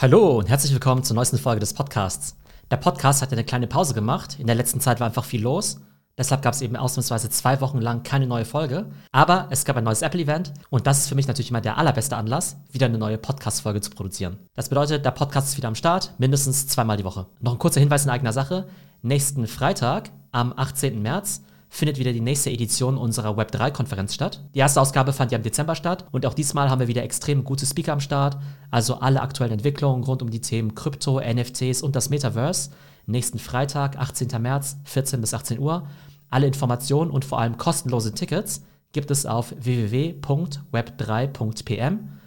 Hallo und herzlich willkommen zur neuesten Folge des Podcasts. Der Podcast hat eine kleine Pause gemacht. In der letzten Zeit war einfach viel los. Deshalb gab es eben ausnahmsweise zwei Wochen lang keine neue Folge. Aber es gab ein neues Apple-Event und das ist für mich natürlich immer der allerbeste Anlass, wieder eine neue Podcast-Folge zu produzieren. Das bedeutet, der Podcast ist wieder am Start, mindestens zweimal die Woche. Noch ein kurzer Hinweis in eigener Sache. Nächsten Freitag, am 18. März, findet wieder die nächste Edition unserer Web3-Konferenz statt. Die erste Ausgabe fand ja im Dezember statt und auch diesmal haben wir wieder extrem gute Speaker am Start, also alle aktuellen Entwicklungen rund um die Themen Krypto, NFTs und das Metaverse. Nächsten Freitag, 18. März, 14 bis 18 Uhr. Alle Informationen und vor allem kostenlose Tickets gibt es auf www.web3.pm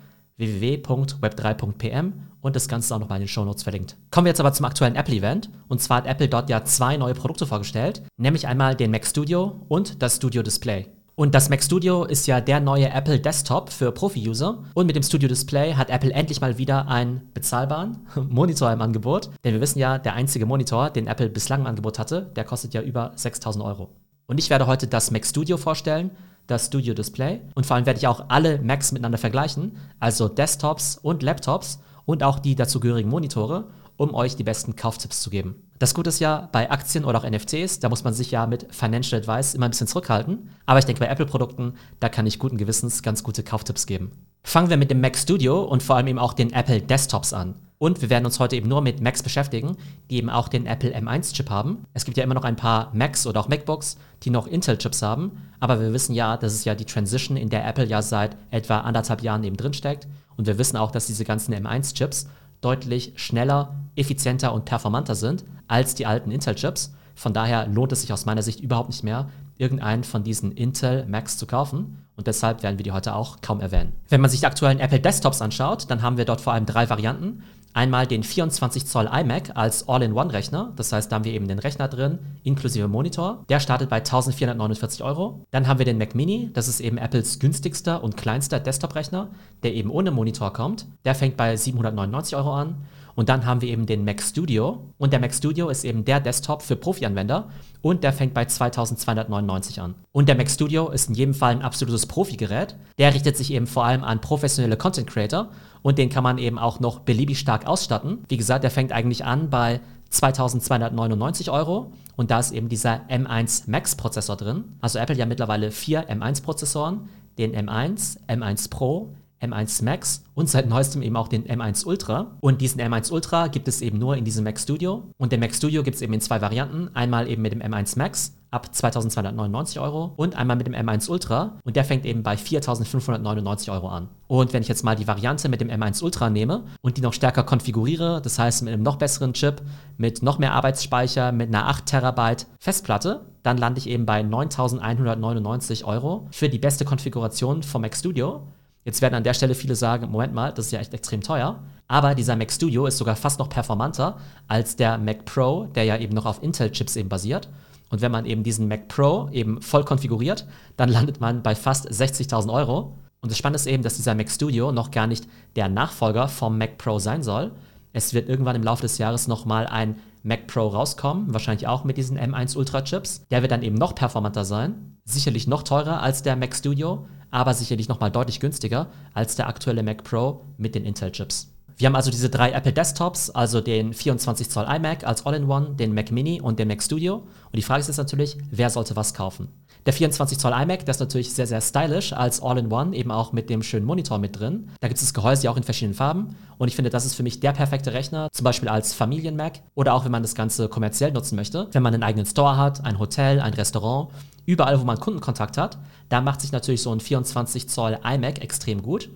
www.web3.pm und das Ganze ist auch nochmal in den Shownotes verlinkt. Kommen wir jetzt aber zum aktuellen Apple-Event. Und zwar hat Apple dort ja zwei neue Produkte vorgestellt, nämlich einmal den Mac Studio und das Studio Display. Und das Mac Studio ist ja der neue Apple Desktop für Profi-User. Und mit dem Studio Display hat Apple endlich mal wieder einen bezahlbaren Monitor im Angebot. Denn wir wissen ja, der einzige Monitor, den Apple bislang im Angebot hatte, der kostet ja über 6000 Euro. Und ich werde heute das Mac Studio vorstellen, das Studio Display. Und vor allem werde ich auch alle Macs miteinander vergleichen, also Desktops und Laptops und auch die dazugehörigen Monitore, um euch die besten Kauftipps zu geben. Das Gute ist ja, bei Aktien oder auch NFTs, da muss man sich ja mit Financial Advice immer ein bisschen zurückhalten. Aber ich denke, bei Apple-Produkten, da kann ich guten Gewissens ganz gute Kauftipps geben. Fangen wir mit dem Mac Studio und vor allem eben auch den Apple Desktops an. Und wir werden uns heute eben nur mit Macs beschäftigen, die eben auch den Apple M1-Chip haben. Es gibt ja immer noch ein paar Macs oder auch MacBooks, die noch Intel-Chips haben. Aber wir wissen ja, dass es ja die Transition, in der Apple ja seit etwa anderthalb Jahren eben drinsteckt. Und wir wissen auch, dass diese ganzen M1-Chips deutlich schneller, effizienter und performanter sind als die alten Intel-Chips. Von daher lohnt es sich aus meiner Sicht überhaupt nicht mehr, irgendeinen von diesen Intel Macs zu kaufen. Und deshalb werden wir die heute auch kaum erwähnen. Wenn man sich die aktuellen Apple Desktops anschaut, dann haben wir dort vor allem drei Varianten. Einmal den 24 Zoll iMac als All-in-One-Rechner. Das heißt, da haben wir eben den Rechner drin, inklusive Monitor. Der startet bei 1449 Euro. Dann haben wir den Mac Mini. Das ist eben Apples günstigster und kleinster Desktop-Rechner, der eben ohne Monitor kommt. Der fängt bei 799 Euro an. Und dann haben wir eben den Mac Studio. Und der Mac Studio ist eben der Desktop für Profi-Anwender. Und der fängt bei 2299 an. Und der Mac Studio ist in jedem Fall ein absolutes Profi-Gerät. Der richtet sich eben vor allem an professionelle Content Creator. Und den kann man eben auch noch beliebig stark ausstatten. Wie gesagt, der fängt eigentlich an bei 2299 Euro. Und da ist eben dieser M1 Max Prozessor drin. Also Apple ja mittlerweile vier M1 Prozessoren. Den M1, M1 Pro, M1 Max und seit neuestem eben auch den M1 Ultra. Und diesen M1 Ultra gibt es eben nur in diesem Mac Studio. Und den Mac Studio gibt es eben in zwei Varianten. Einmal eben mit dem M1 Max ab 2299 Euro und einmal mit dem M1 Ultra und der fängt eben bei 4599 Euro an. Und wenn ich jetzt mal die Variante mit dem M1 Ultra nehme und die noch stärker konfiguriere, das heißt mit einem noch besseren Chip, mit noch mehr Arbeitsspeicher, mit einer 8 Terabyte Festplatte, dann lande ich eben bei 9199 Euro für die beste Konfiguration vom Mac Studio. Jetzt werden an der Stelle viele sagen, Moment mal, das ist ja echt extrem teuer. Aber dieser Mac Studio ist sogar fast noch performanter als der Mac Pro, der ja eben noch auf Intel-Chips eben basiert. Und wenn man eben diesen Mac Pro eben voll konfiguriert, dann landet man bei fast 60.000 Euro. Und das Spannende ist eben, dass dieser Mac Studio noch gar nicht der Nachfolger vom Mac Pro sein soll. Es wird irgendwann im Laufe des Jahres nochmal ein Mac Pro rauskommen, wahrscheinlich auch mit diesen M1 Ultra Chips. Der wird dann eben noch performanter sein, sicherlich noch teurer als der Mac Studio, aber sicherlich nochmal deutlich günstiger als der aktuelle Mac Pro mit den Intel-Chips. Wir haben also diese drei Apple Desktops, also den 24 Zoll iMac als All-in-One, den Mac Mini und den Mac Studio. Und die Frage ist jetzt natürlich, wer sollte was kaufen? Der 24 Zoll iMac, der ist natürlich sehr, sehr stylisch als All-in-One, eben auch mit dem schönen Monitor mit drin. Da gibt es das Gehäuse ja auch in verschiedenen Farben. Und ich finde, das ist für mich der perfekte Rechner, zum Beispiel als Familien-Mac oder auch wenn man das Ganze kommerziell nutzen möchte. Wenn man einen eigenen Store hat, ein Hotel, ein Restaurant überall, wo man Kundenkontakt hat, da macht sich natürlich so ein 24 Zoll iMac extrem gut.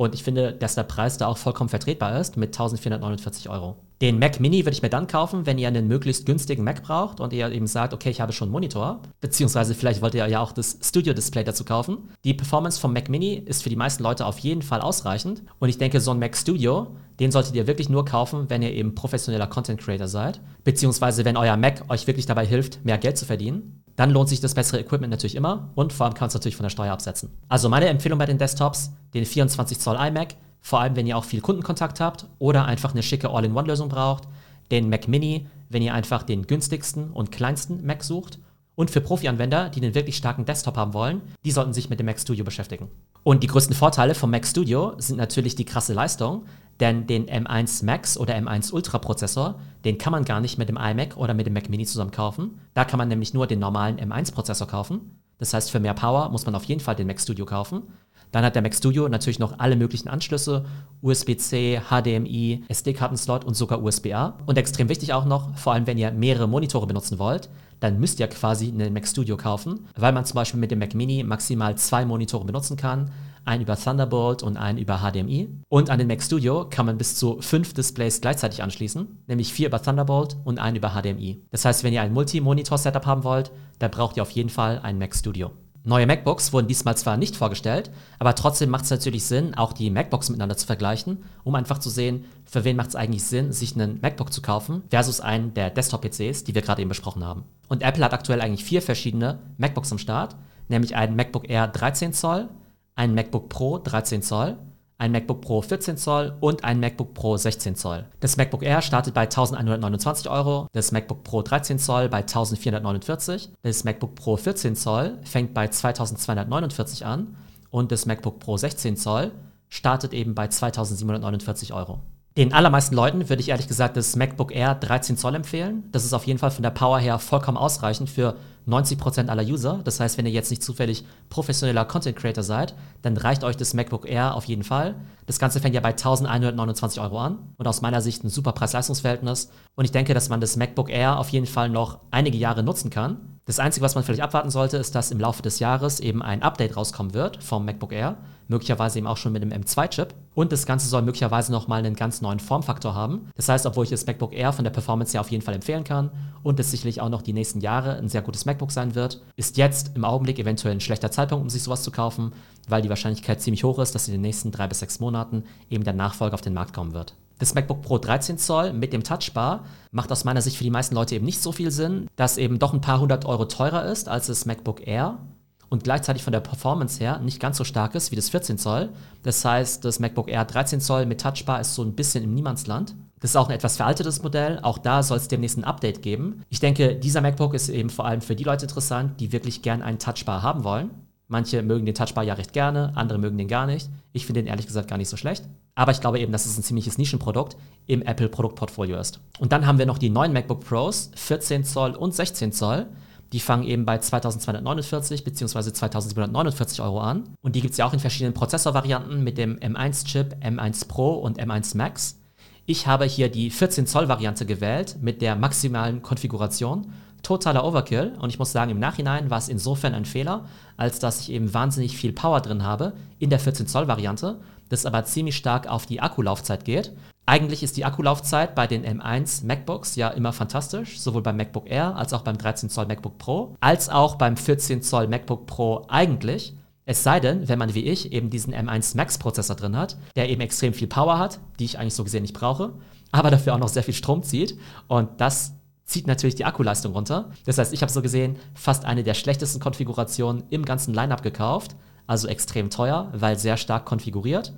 Und ich finde, dass der Preis da auch vollkommen vertretbar ist mit 1449 Euro. Den Mac Mini würde ich mir dann kaufen, wenn ihr einen möglichst günstigen Mac braucht und ihr eben sagt, okay, ich habe schon einen Monitor, beziehungsweise vielleicht wollt ihr ja auch das Studio-Display dazu kaufen. Die Performance vom Mac Mini ist für die meisten Leute auf jeden Fall ausreichend und ich denke, so ein Mac Studio, den solltet ihr wirklich nur kaufen, wenn ihr eben professioneller Content Creator seid, beziehungsweise wenn euer Mac euch wirklich dabei hilft, mehr Geld zu verdienen dann lohnt sich das bessere Equipment natürlich immer und vor allem kann es natürlich von der Steuer absetzen. Also meine Empfehlung bei den Desktops, den 24 Zoll iMac, vor allem wenn ihr auch viel Kundenkontakt habt oder einfach eine schicke All-in-One-Lösung braucht, den Mac Mini, wenn ihr einfach den günstigsten und kleinsten Mac sucht und für Profi-Anwender, die einen wirklich starken Desktop haben wollen, die sollten sich mit dem Mac Studio beschäftigen. Und die größten Vorteile vom Mac Studio sind natürlich die krasse Leistung, Denn den M1 Max oder M1 Ultra Prozessor, den kann man gar nicht mit dem iMac oder mit dem Mac Mini zusammen kaufen. Da kann man nämlich nur den normalen M1 Prozessor kaufen. Das heißt, für mehr Power muss man auf jeden Fall den Mac Studio kaufen. Dann hat der Mac Studio natürlich noch alle möglichen Anschlüsse, USB-C, HDMI, SD-Kartenslot und sogar USB-A. Und extrem wichtig auch noch, vor allem wenn ihr mehrere Monitore benutzen wollt, dann müsst ihr quasi einen Mac Studio kaufen, weil man zum Beispiel mit dem Mac Mini maximal zwei Monitore benutzen kann, einen über Thunderbolt und einen über HDMI. Und an den Mac Studio kann man bis zu fünf Displays gleichzeitig anschließen, nämlich vier über Thunderbolt und einen über HDMI. Das heißt, wenn ihr ein Multi-Monitor-Setup haben wollt, dann braucht ihr auf jeden Fall einen Mac Studio. Neue MacBooks wurden diesmal zwar nicht vorgestellt, aber trotzdem macht es natürlich Sinn, auch die MacBooks miteinander zu vergleichen, um einfach zu sehen, für wen macht es eigentlich Sinn, sich einen MacBook zu kaufen, versus einen der Desktop-PCs, die wir gerade eben besprochen haben. Und Apple hat aktuell eigentlich vier verschiedene MacBooks am Start, nämlich einen MacBook Air 13 Zoll, einen MacBook Pro 13 Zoll, ein MacBook Pro 14 Zoll und ein MacBook Pro 16 Zoll. Das MacBook Air startet bei 1129 Euro, das MacBook Pro 13 Zoll bei 1449, das MacBook Pro 14 Zoll fängt bei 2249 an und das MacBook Pro 16 Zoll startet eben bei 2749 Euro. Den allermeisten Leuten würde ich ehrlich gesagt das MacBook Air 13 Zoll empfehlen. Das ist auf jeden Fall von der Power her vollkommen ausreichend für 90% aller User. Das heißt, wenn ihr jetzt nicht zufällig professioneller Content Creator seid, dann reicht euch das MacBook Air auf jeden Fall. Das Ganze fängt ja bei 1129 Euro an und aus meiner Sicht ein super Preis-Leistungs-Verhältnis. Und ich denke, dass man das MacBook Air auf jeden Fall noch einige Jahre nutzen kann. Das Einzige, was man vielleicht abwarten sollte, ist, dass im Laufe des Jahres eben ein Update rauskommen wird vom MacBook Air. Möglicherweise eben auch schon mit dem M2-Chip. Und das Ganze soll möglicherweise nochmal einen ganz neuen Formfaktor haben. Das heißt, obwohl ich das MacBook Air von der Performance her auf jeden Fall empfehlen kann und es sicherlich auch noch die nächsten Jahre ein sehr gutes MacBook sein wird, ist jetzt im Augenblick eventuell ein schlechter Zeitpunkt, um sich sowas zu kaufen, weil die Wahrscheinlichkeit ziemlich hoch ist, dass in den nächsten drei bis sechs Monaten eben der Nachfolger auf den Markt kommen wird. Das MacBook Pro 13 Zoll mit dem Touchbar macht aus meiner Sicht für die meisten Leute eben nicht so viel Sinn, dass eben doch ein paar hundert Euro teurer ist als das MacBook Air und gleichzeitig von der Performance her nicht ganz so stark ist wie das 14 Zoll. Das heißt, das MacBook Air 13 Zoll mit Touchbar ist so ein bisschen im Niemandsland. Das ist auch ein etwas veraltetes Modell. Auch da soll es demnächst ein Update geben. Ich denke, dieser MacBook ist eben vor allem für die Leute interessant, die wirklich gern einen Touchbar haben wollen. Manche mögen den Touchbar ja recht gerne, andere mögen den gar nicht. Ich finde den ehrlich gesagt gar nicht so schlecht. Aber ich glaube eben, dass es ein ziemliches Nischenprodukt im Apple-Produktportfolio ist. Und dann haben wir noch die neuen MacBook Pros, 14 Zoll und 16 Zoll. Die fangen eben bei 2249 bzw. 2749 Euro an. Und die gibt es ja auch in verschiedenen Prozessorvarianten mit dem M1-Chip, M1 Pro und M1 Max. Ich habe hier die 14 Zoll Variante gewählt mit der maximalen Konfiguration. Totaler Overkill und ich muss sagen, im Nachhinein war es insofern ein Fehler, als dass ich eben wahnsinnig viel Power drin habe in der 14 Zoll Variante, das aber ziemlich stark auf die Akkulaufzeit geht. Eigentlich ist die Akkulaufzeit bei den M1 MacBooks ja immer fantastisch, sowohl beim MacBook Air als auch beim 13 Zoll MacBook Pro, als auch beim 14 Zoll MacBook Pro eigentlich. Es sei denn, wenn man wie ich eben diesen M1 Max Prozessor drin hat, der eben extrem viel Power hat, die ich eigentlich so gesehen nicht brauche, aber dafür auch noch sehr viel Strom zieht. Und das zieht natürlich die Akkuleistung runter. Das heißt, ich habe so gesehen fast eine der schlechtesten Konfigurationen im ganzen Lineup gekauft, also extrem teuer, weil sehr stark konfiguriert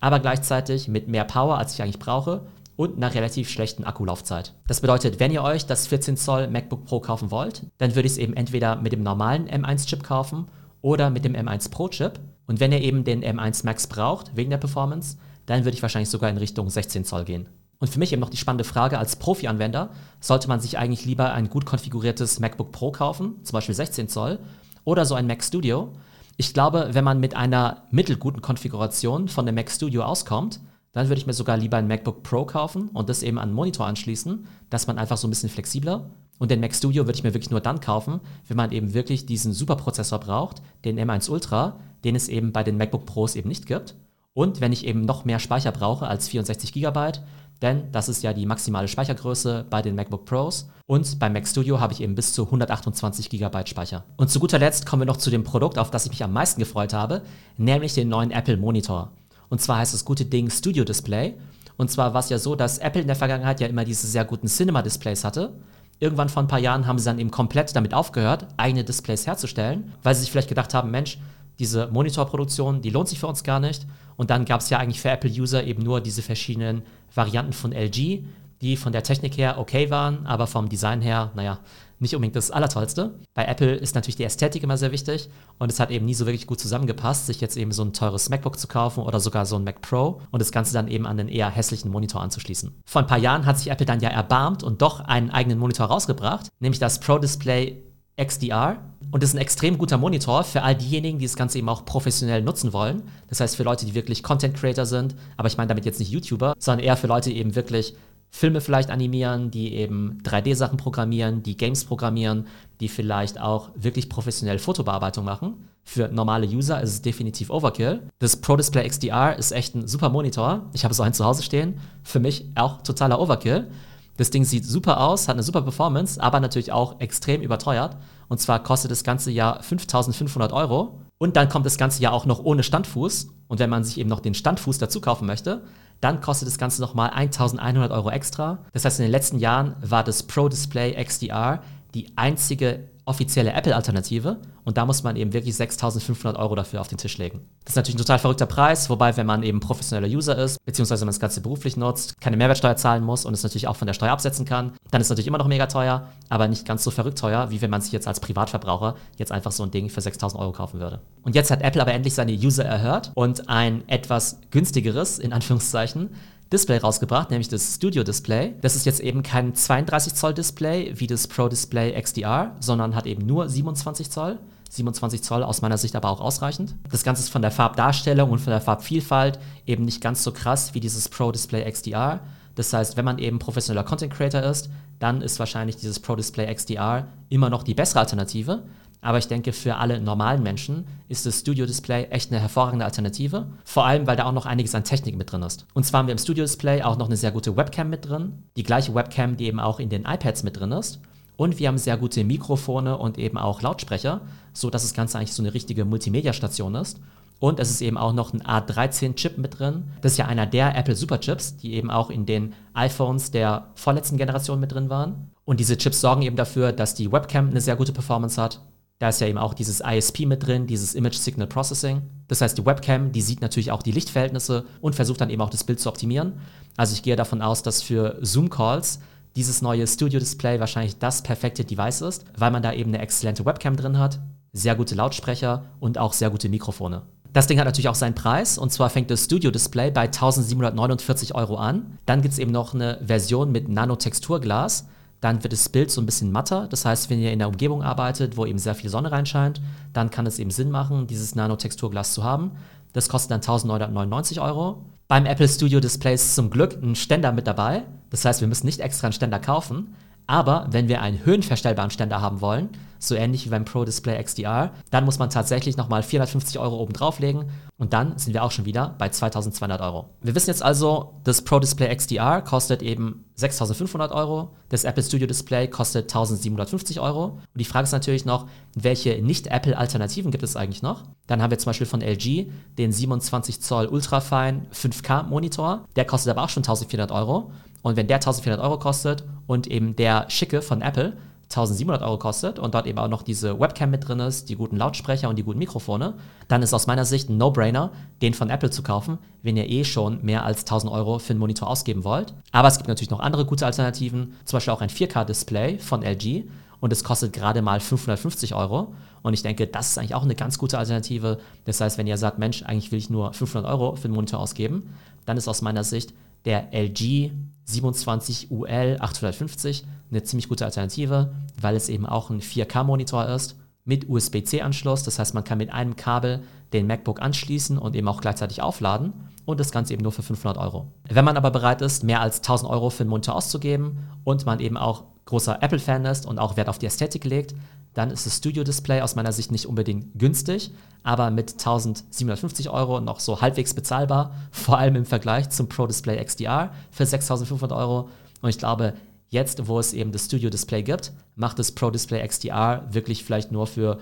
aber gleichzeitig mit mehr Power, als ich eigentlich brauche und einer relativ schlechten Akkulaufzeit. Das bedeutet, wenn ihr euch das 14 Zoll MacBook Pro kaufen wollt, dann würde ich es eben entweder mit dem normalen M1-Chip kaufen oder mit dem M1 Pro-Chip. Und wenn ihr eben den M1 Max braucht, wegen der Performance, dann würde ich wahrscheinlich sogar in Richtung 16 Zoll gehen. Und für mich eben noch die spannende Frage, als Profi-Anwender, sollte man sich eigentlich lieber ein gut konfiguriertes MacBook Pro kaufen, zum Beispiel 16 Zoll, oder so ein Mac Studio, ich glaube, wenn man mit einer mittelguten Konfiguration von dem Mac Studio auskommt, dann würde ich mir sogar lieber ein MacBook Pro kaufen und das eben an einen Monitor anschließen, dass man einfach so ein bisschen flexibler. Und den Mac Studio würde ich mir wirklich nur dann kaufen, wenn man eben wirklich diesen Superprozessor braucht, den M1 Ultra, den es eben bei den MacBook Pros eben nicht gibt. Und wenn ich eben noch mehr Speicher brauche als 64 GB, denn das ist ja die maximale Speichergröße bei den MacBook Pros. Und beim Mac Studio habe ich eben bis zu 128 GB Speicher. Und zu guter Letzt kommen wir noch zu dem Produkt, auf das ich mich am meisten gefreut habe, nämlich den neuen Apple Monitor. Und zwar heißt das gute Ding Studio Display. Und zwar war es ja so, dass Apple in der Vergangenheit ja immer diese sehr guten Cinema-Displays hatte. Irgendwann vor ein paar Jahren haben sie dann eben komplett damit aufgehört, eigene Displays herzustellen, weil sie sich vielleicht gedacht haben, Mensch, diese Monitorproduktion, die lohnt sich für uns gar nicht. Und dann gab es ja eigentlich für Apple-User eben nur diese verschiedenen Varianten von LG, die von der Technik her okay waren, aber vom Design her, naja, nicht unbedingt das Allertollste. Bei Apple ist natürlich die Ästhetik immer sehr wichtig und es hat eben nie so wirklich gut zusammengepasst, sich jetzt eben so ein teures MacBook zu kaufen oder sogar so ein Mac Pro und das Ganze dann eben an den eher hässlichen Monitor anzuschließen. Vor ein paar Jahren hat sich Apple dann ja erbarmt und doch einen eigenen Monitor rausgebracht, nämlich das Pro Display XDR. Und das ist ein extrem guter Monitor für all diejenigen, die das Ganze eben auch professionell nutzen wollen. Das heißt für Leute, die wirklich Content Creator sind, aber ich meine damit jetzt nicht YouTuber, sondern eher für Leute, die eben wirklich Filme vielleicht animieren, die eben 3D-Sachen programmieren, die Games programmieren, die vielleicht auch wirklich professionell Fotobearbeitung machen. Für normale User ist es definitiv Overkill. Das Pro Display XDR ist echt ein super Monitor. Ich habe so einen zu Hause stehen. Für mich auch totaler Overkill. Das Ding sieht super aus, hat eine super Performance, aber natürlich auch extrem überteuert. Und zwar kostet das ganze Jahr 5500 Euro. Und dann kommt das ganze Jahr auch noch ohne Standfuß. Und wenn man sich eben noch den Standfuß dazu kaufen möchte, dann kostet das Ganze nochmal 1100 Euro extra. Das heißt, in den letzten Jahren war das Pro Display XDR die einzige offizielle Apple-Alternative und da muss man eben wirklich 6.500 Euro dafür auf den Tisch legen. Das ist natürlich ein total verrückter Preis, wobei, wenn man eben professioneller User ist, beziehungsweise wenn man das Ganze beruflich nutzt, keine Mehrwertsteuer zahlen muss und es natürlich auch von der Steuer absetzen kann, dann ist es natürlich immer noch mega teuer, aber nicht ganz so verrückt teuer, wie wenn man sich jetzt als Privatverbraucher jetzt einfach so ein Ding für 6.000 Euro kaufen würde. Und jetzt hat Apple aber endlich seine User erhört und ein etwas günstigeres, in Anführungszeichen, Display rausgebracht, nämlich das Studio Display. Das ist jetzt eben kein 32 Zoll Display wie das Pro Display XDR, sondern hat eben nur 27 Zoll. 27 Zoll aus meiner Sicht aber auch ausreichend. Das Ganze ist von der Farbdarstellung und von der Farbvielfalt eben nicht ganz so krass wie dieses Pro Display XDR. Das heißt, wenn man eben professioneller Content Creator ist, dann ist wahrscheinlich dieses Pro Display XDR immer noch die bessere Alternative. Aber ich denke, für alle normalen Menschen ist das Studio Display echt eine hervorragende Alternative. Vor allem, weil da auch noch einiges an Technik mit drin ist. Und zwar haben wir im Studio Display auch noch eine sehr gute Webcam mit drin. Die gleiche Webcam, die eben auch in den iPads mit drin ist. Und wir haben sehr gute Mikrofone und eben auch Lautsprecher, sodass das Ganze eigentlich so eine richtige Multimedia-Station ist. Und es ist eben auch noch ein A13-Chip mit drin. Das ist ja einer der Apple Superchips, die eben auch in den iPhones der vorletzten Generation mit drin waren. Und diese Chips sorgen eben dafür, dass die Webcam eine sehr gute Performance hat da ist ja eben auch dieses ISP mit drin, dieses Image Signal Processing. Das heißt, die Webcam, die sieht natürlich auch die Lichtverhältnisse und versucht dann eben auch das Bild zu optimieren. Also ich gehe davon aus, dass für Zoom-Calls dieses neue Studio-Display wahrscheinlich das perfekte Device ist, weil man da eben eine exzellente Webcam drin hat, sehr gute Lautsprecher und auch sehr gute Mikrofone. Das Ding hat natürlich auch seinen Preis und zwar fängt das Studio Display bei 1749 Euro an. Dann gibt es eben noch eine Version mit Nanotexturglas dann wird das Bild so ein bisschen matter. Das heißt, wenn ihr in der Umgebung arbeitet, wo eben sehr viel Sonne reinscheint, dann kann es eben Sinn machen, dieses Nanotexturglas zu haben. Das kostet dann 1999 Euro. Beim Apple Studio Display ist zum Glück ein Ständer mit dabei. Das heißt, wir müssen nicht extra einen Ständer kaufen. Aber wenn wir einen höhenverstellbaren Ständer haben wollen, so ähnlich wie beim Pro Display XDR, dann muss man tatsächlich nochmal 450 Euro oben drauflegen und dann sind wir auch schon wieder bei 2200 Euro. Wir wissen jetzt also, das Pro Display XDR kostet eben 6500 Euro, das Apple Studio Display kostet 1750 Euro und die Frage ist natürlich noch, welche Nicht-Apple-Alternativen gibt es eigentlich noch? Dann haben wir zum Beispiel von LG den 27 Zoll Ultrafine 5K Monitor, der kostet aber auch schon 1400 Euro und wenn der 1400 Euro kostet und eben der schicke von Apple 1700 Euro kostet und dort eben auch noch diese Webcam mit drin ist, die guten Lautsprecher und die guten Mikrofone, dann ist aus meiner Sicht ein No-Brainer, den von Apple zu kaufen, wenn ihr eh schon mehr als 1000 Euro für einen Monitor ausgeben wollt. Aber es gibt natürlich noch andere gute Alternativen, zum Beispiel auch ein 4K-Display von LG und es kostet gerade mal 550 Euro. Und ich denke, das ist eigentlich auch eine ganz gute Alternative. Das heißt, wenn ihr sagt, Mensch, eigentlich will ich nur 500 Euro für einen Monitor ausgeben, dann ist aus meiner Sicht der LG 27 UL 850 eine ziemlich gute Alternative, weil es eben auch ein 4K-Monitor ist mit USB-C-Anschluss. Das heißt, man kann mit einem Kabel den MacBook anschließen und eben auch gleichzeitig aufladen und das Ganze eben nur für 500 Euro. Wenn man aber bereit ist, mehr als 1000 Euro für einen Monitor auszugeben und man eben auch großer Apple-Fan ist und auch Wert auf die Ästhetik legt, dann ist das Studio-Display aus meiner Sicht nicht unbedingt günstig, aber mit 1750 Euro noch so halbwegs bezahlbar, vor allem im Vergleich zum Pro Display XDR für 6500 Euro. Und ich glaube, jetzt, wo es eben das Studio-Display gibt, macht das Pro Display XDR wirklich vielleicht nur für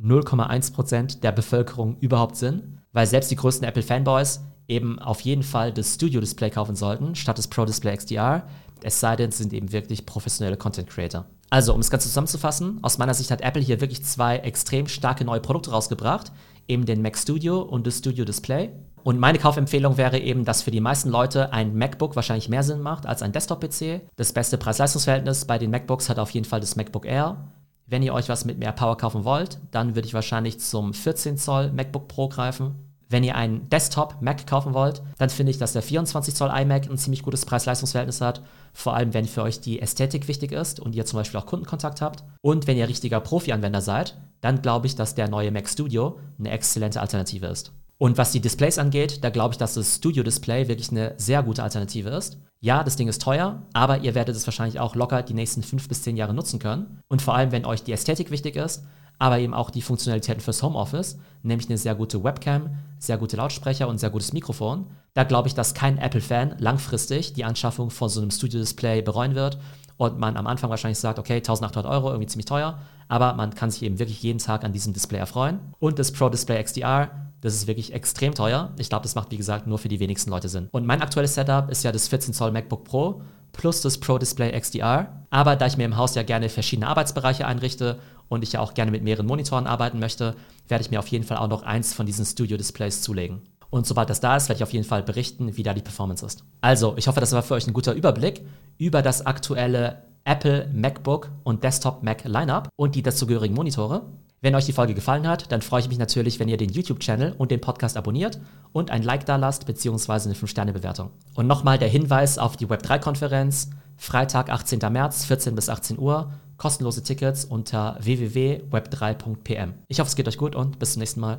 0,1% der Bevölkerung überhaupt Sinn, weil selbst die größten Apple-Fanboys eben auf jeden Fall das Studio-Display kaufen sollten, statt das Pro Display XDR, es sei denn, es sind eben wirklich professionelle Content Creator. Also, um das Ganze zusammenzufassen, aus meiner Sicht hat Apple hier wirklich zwei extrem starke neue Produkte rausgebracht, eben den Mac Studio und das Studio Display. Und meine Kaufempfehlung wäre eben, dass für die meisten Leute ein MacBook wahrscheinlich mehr Sinn macht als ein Desktop-PC. Das beste Preis-Leistungs-Verhältnis bei den MacBooks hat auf jeden Fall das MacBook Air. Wenn ihr euch was mit mehr Power kaufen wollt, dann würde ich wahrscheinlich zum 14 Zoll MacBook Pro greifen. Wenn ihr einen Desktop-Mac kaufen wollt, dann finde ich, dass der 24 Zoll iMac ein ziemlich gutes Preis-Leistungs-Verhältnis hat. Vor allem, wenn für euch die Ästhetik wichtig ist und ihr zum Beispiel auch Kundenkontakt habt. Und wenn ihr richtiger Profi-Anwender seid, dann glaube ich, dass der neue Mac Studio eine exzellente Alternative ist. Und was die Displays angeht, da glaube ich, dass das Studio Display wirklich eine sehr gute Alternative ist. Ja, das Ding ist teuer, aber ihr werdet es wahrscheinlich auch locker die nächsten fünf bis zehn Jahre nutzen können. Und vor allem, wenn euch die Ästhetik wichtig ist, aber eben auch die Funktionalitäten fürs Homeoffice, nämlich eine sehr gute Webcam, sehr gute Lautsprecher und sehr gutes Mikrofon. Da glaube ich, dass kein Apple-Fan langfristig die Anschaffung von so einem Studio-Display bereuen wird und man am Anfang wahrscheinlich sagt, okay, 1800 Euro, irgendwie ziemlich teuer, aber man kann sich eben wirklich jeden Tag an diesem Display erfreuen. Und das Pro Display XDR das ist wirklich extrem teuer. Ich glaube, das macht, wie gesagt, nur für die wenigsten Leute Sinn. Und mein aktuelles Setup ist ja das 14 Zoll MacBook Pro plus das Pro Display XDR. Aber da ich mir im Haus ja gerne verschiedene Arbeitsbereiche einrichte und ich ja auch gerne mit mehreren Monitoren arbeiten möchte, werde ich mir auf jeden Fall auch noch eins von diesen Studio-Displays zulegen. Und sobald das da ist, werde ich auf jeden Fall berichten, wie da die Performance ist. Also, ich hoffe, das war für euch ein guter Überblick über das aktuelle Apple MacBook und Desktop Mac Lineup und die dazugehörigen Monitore. Wenn euch die Folge gefallen hat, dann freue ich mich natürlich, wenn ihr den YouTube-Channel und den Podcast abonniert und ein Like da lasst bzw. eine 5-Sterne-Bewertung. Und nochmal der Hinweis auf die Web3-Konferenz. Freitag, 18. März, 14 bis 18 Uhr. Kostenlose Tickets unter www.web3.pm. Ich hoffe, es geht euch gut und bis zum nächsten Mal.